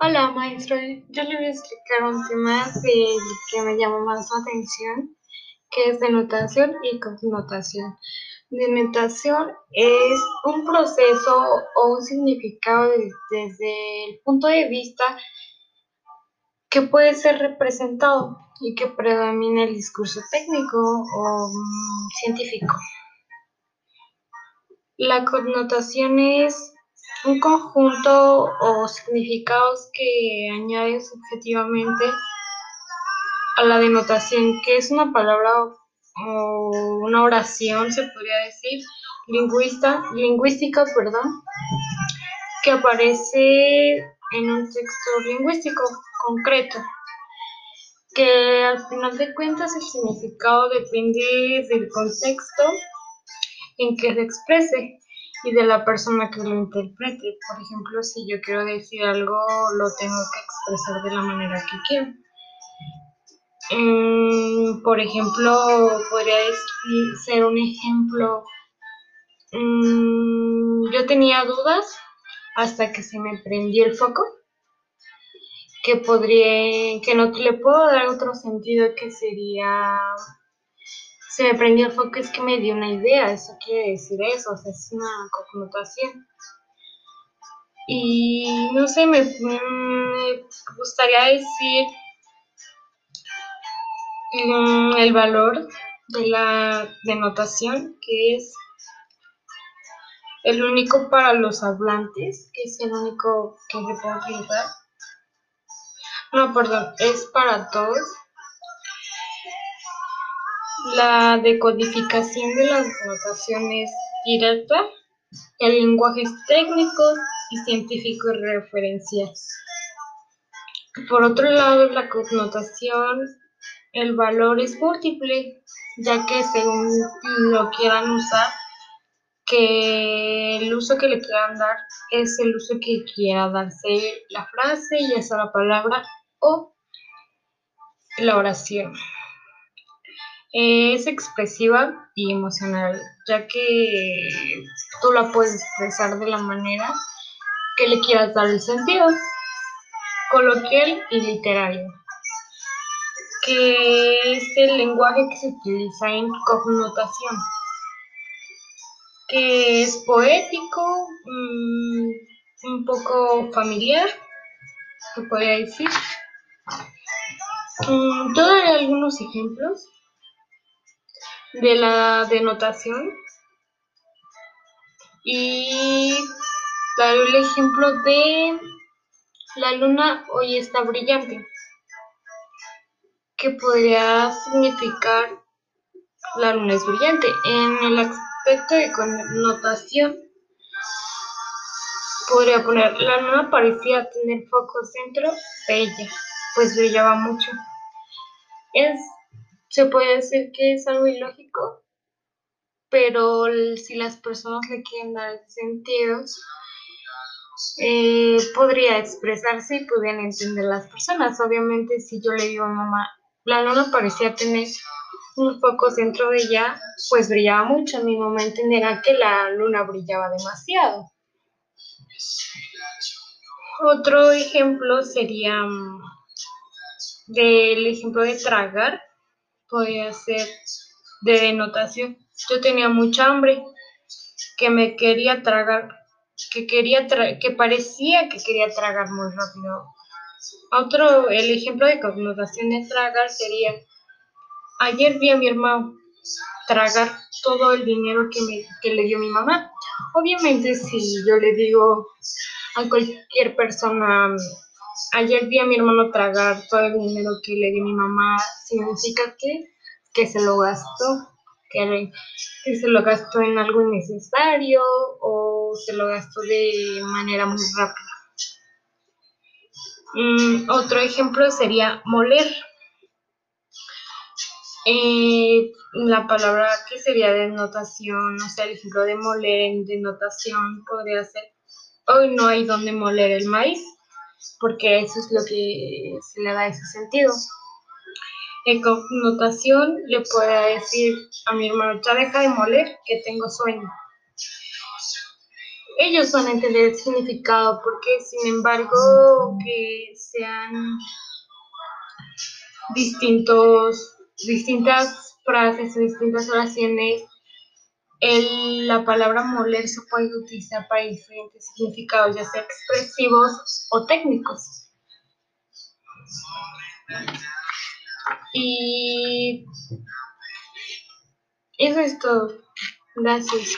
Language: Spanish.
Hola maestro, yo le voy a explicar un tema que me llamó más la atención, que es denotación y connotación. Denotación es un proceso o un significado desde el punto de vista que puede ser representado y que predomina el discurso técnico o mm, científico. La connotación es un conjunto o significados que añade subjetivamente a la denotación, que es una palabra o una oración, se podría decir, lingüista, lingüística, perdón, que aparece en un texto lingüístico concreto, que al final de cuentas el significado depende del contexto en que se exprese y de la persona que lo interprete. Por ejemplo, si yo quiero decir algo, lo tengo que expresar de la manera que quiero. Mm, por ejemplo, podría ser un ejemplo. Mm, yo tenía dudas hasta que se me prendió el foco, que podría, que no le puedo dar otro sentido que sería se me prendió el foco, es que me dio una idea, eso quiere decir eso, o sea, es una connotación. Y no sé, me, gustaría decir mm, el valor de la denotación, que es el único para los hablantes, que es el único que se puede utilizar. No, perdón, es para todos la decodificación de las notaciones directa, el lenguaje técnico y científico y referencial. Por otro lado, la connotación, el valor es múltiple, ya que según lo quieran usar, que el uso que le quieran dar es el uso que quiera darse la frase, ya sea la palabra o la oración es expresiva y emocional, ya que tú la puedes expresar de la manera que le quieras dar el sentido, coloquial y literario, que es el lenguaje que se utiliza en connotación, que es poético, mm, un poco familiar, se podría decir. Mm, algunos ejemplos de la denotación. Y daré el ejemplo de la luna hoy está brillante que podría significar la luna es brillante. En el aspecto de connotación podría poner la luna parecía tener foco centro de ella pues brillaba mucho. Es se puede decir que es algo ilógico, pero si las personas le quieren dar sentido, eh, podría expresarse y podrían entender las personas. Obviamente, si yo le digo a mamá, la luna parecía tener un foco dentro de ella, pues brillaba mucho. Mi mamá entenderá que la luna brillaba demasiado. Otro ejemplo sería mm, del ejemplo de tragar podía ser de denotación. Yo tenía mucha hambre, que me quería tragar, que quería que parecía que quería tragar muy rápido. Otro, el ejemplo de connotación de tragar sería, ayer vi a mi hermano tragar todo el dinero que, me, que le dio mi mamá. Obviamente si yo le digo a cualquier persona, Ayer vi a mi hermano tragar todo el dinero que le dio mi mamá. Significa que, que se lo gastó, que, se lo gastó en algo innecesario o se lo gastó de manera muy rápida. Mm, otro ejemplo sería moler. Eh, la palabra que sería denotación, o sea, el ejemplo de moler en denotación podría ser, hoy no hay donde moler el maíz porque eso es lo que se le da ese sentido. En connotación le puedo decir a mi hermano, ya deja de moler que tengo sueño. ellos van a entender el significado, porque sin embargo que sean distintos, distintas frases distintas oraciones, la palabra moler se puede utilizar para diferentes significados, ya sea expresivos o técnicos. Y eso es todo. Gracias.